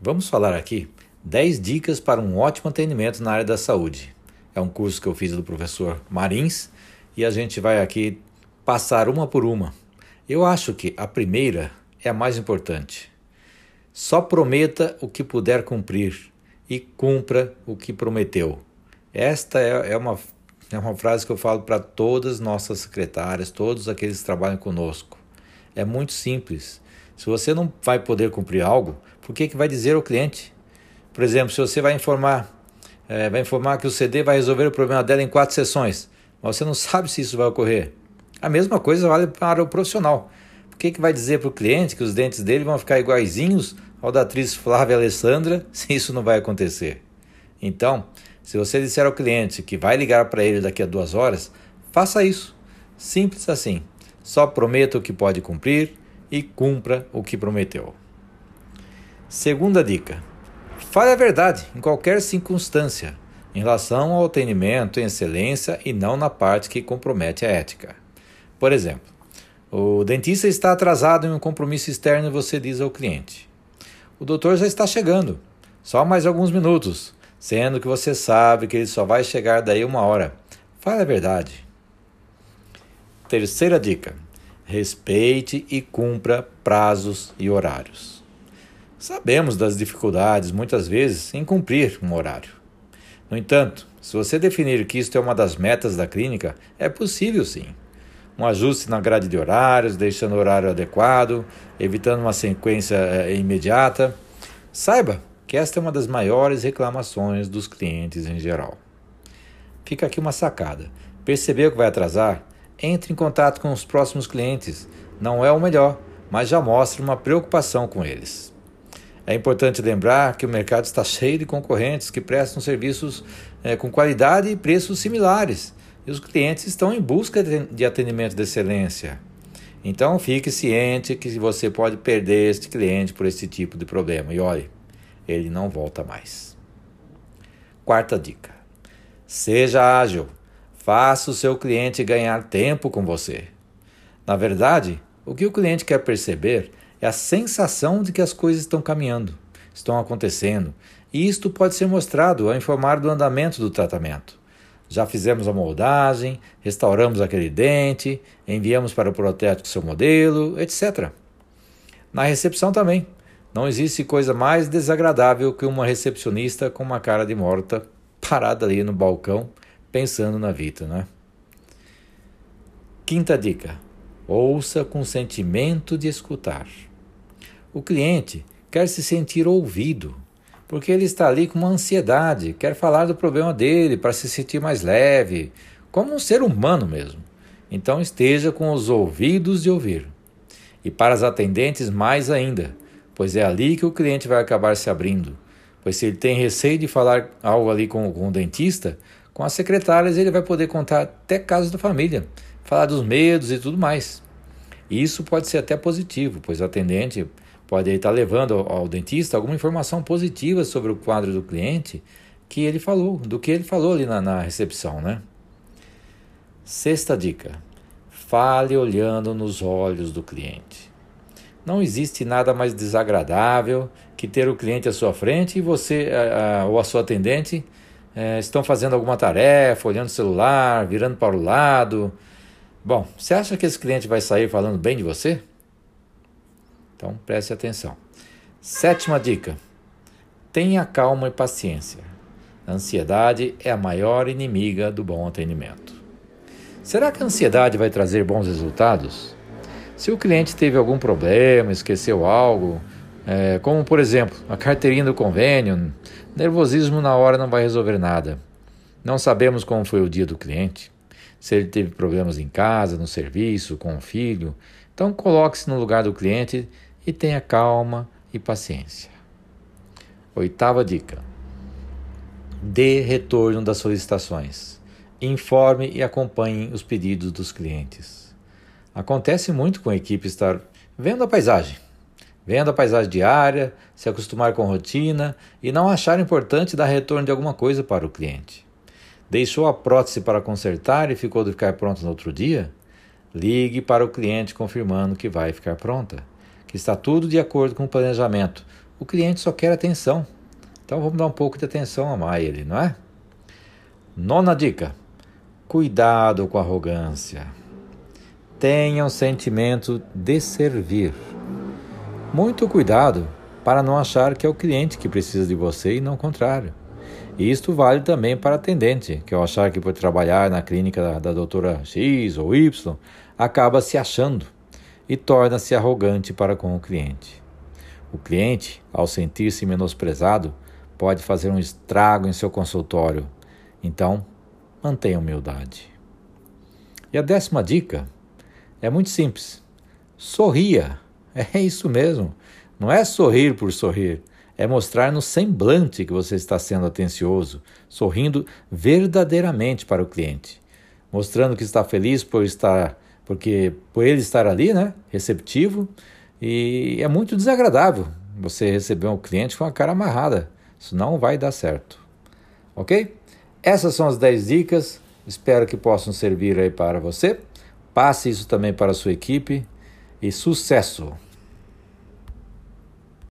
Vamos falar aqui 10 dicas para um ótimo atendimento na área da saúde. É um curso que eu fiz do professor Marins e a gente vai aqui passar uma por uma. Eu acho que a primeira é a mais importante. Só prometa o que puder cumprir e cumpra o que prometeu. Esta é, é uma, é uma frase que eu falo para todas nossas secretárias, todos aqueles que trabalham conosco. É muito simples. Se você não vai poder cumprir algo, por que, que vai dizer ao cliente? Por exemplo, se você vai informar, é, vai informar que o CD vai resolver o problema dela em quatro sessões, mas você não sabe se isso vai ocorrer. A mesma coisa vale para o profissional. Por que, que vai dizer para o cliente que os dentes dele vão ficar iguaizinhos ao da atriz Flávia Alessandra se isso não vai acontecer? Então, se você disser ao cliente que vai ligar para ele daqui a duas horas, faça isso. Simples assim. Só prometa o que pode cumprir e cumpra o que prometeu. Segunda dica: fale a verdade em qualquer circunstância, em relação ao atendimento em excelência e não na parte que compromete a ética. Por exemplo, o dentista está atrasado em um compromisso externo e você diz ao cliente: O doutor já está chegando, só mais alguns minutos, sendo que você sabe que ele só vai chegar daí uma hora. Fale a verdade. Terceira dica: respeite e cumpra prazos e horários. Sabemos das dificuldades, muitas vezes, em cumprir um horário. No entanto, se você definir que isto é uma das metas da clínica, é possível sim. Um ajuste na grade de horários, deixando o horário adequado, evitando uma sequência eh, imediata. Saiba que esta é uma das maiores reclamações dos clientes em geral. Fica aqui uma sacada. Percebeu que vai atrasar? Entre em contato com os próximos clientes. Não é o melhor, mas já mostra uma preocupação com eles. É importante lembrar que o mercado está cheio de concorrentes que prestam serviços é, com qualidade e preços similares, e os clientes estão em busca de atendimento de excelência. Então fique ciente que você pode perder este cliente por esse tipo de problema. E olhe, ele não volta mais. Quarta dica: seja ágil. Faça o seu cliente ganhar tempo com você. Na verdade, o que o cliente quer perceber é a sensação de que as coisas estão caminhando, estão acontecendo, e isto pode ser mostrado ao informar do andamento do tratamento. Já fizemos a moldagem, restauramos aquele dente, enviamos para o protético seu modelo, etc. Na recepção também. Não existe coisa mais desagradável que uma recepcionista com uma cara de morta parada ali no balcão pensando na vida, né? Quinta dica: ouça com sentimento de escutar. O cliente quer se sentir ouvido, porque ele está ali com uma ansiedade, quer falar do problema dele para se sentir mais leve, como um ser humano mesmo. Então esteja com os ouvidos de ouvir. E para as atendentes, mais ainda, pois é ali que o cliente vai acabar se abrindo. Pois se ele tem receio de falar algo ali com, com o dentista, com as secretárias ele vai poder contar até casos da família, falar dos medos e tudo mais. E isso pode ser até positivo, pois o atendente pode estar levando ao dentista alguma informação positiva sobre o quadro do cliente que ele falou, do que ele falou ali na, na recepção, né? Sexta dica: fale olhando nos olhos do cliente. Não existe nada mais desagradável que ter o cliente à sua frente e você a, a, ou a sua atendente é, estão fazendo alguma tarefa, olhando o celular, virando para o lado. Bom, você acha que esse cliente vai sair falando bem de você? Então preste atenção. Sétima dica: tenha calma e paciência. A ansiedade é a maior inimiga do bom atendimento. Será que a ansiedade vai trazer bons resultados? Se o cliente teve algum problema, esqueceu algo, é, como por exemplo a carteirinha do convênio, nervosismo na hora não vai resolver nada. Não sabemos como foi o dia do cliente, se ele teve problemas em casa, no serviço, com o filho. Então coloque-se no lugar do cliente e tenha calma e paciência. Oitava dica: dê retorno das solicitações. Informe e acompanhe os pedidos dos clientes. Acontece muito com a equipe estar vendo a paisagem vendo a paisagem diária, se acostumar com rotina e não achar importante dar retorno de alguma coisa para o cliente. Deixou a prótese para consertar e ficou de ficar pronta no outro dia? Ligue para o cliente confirmando que vai ficar pronta, que está tudo de acordo com o planejamento, o cliente só quer atenção. Então vamos dar um pouco de atenção a ele, não é? Nona dica: cuidado com a arrogância. Tenha um sentimento de servir. Muito cuidado para não achar que é o cliente que precisa de você e não o contrário. E isto vale também para atendente, que ao achar que por trabalhar na clínica da, da doutora X ou Y, acaba se achando e torna-se arrogante para com o cliente. O cliente, ao sentir-se menosprezado, pode fazer um estrago em seu consultório. Então, mantenha humildade. E a décima dica é muito simples. Sorria. É isso mesmo. Não é sorrir por sorrir. É mostrar no semblante que você está sendo atencioso, sorrindo verdadeiramente para o cliente, mostrando que está feliz por estar, porque por ele estar ali, né, receptivo, e é muito desagradável você receber um cliente com a cara amarrada. Isso não vai dar certo. OK? Essas são as 10 dicas. Espero que possam servir aí para você. Passe isso também para a sua equipe e sucesso!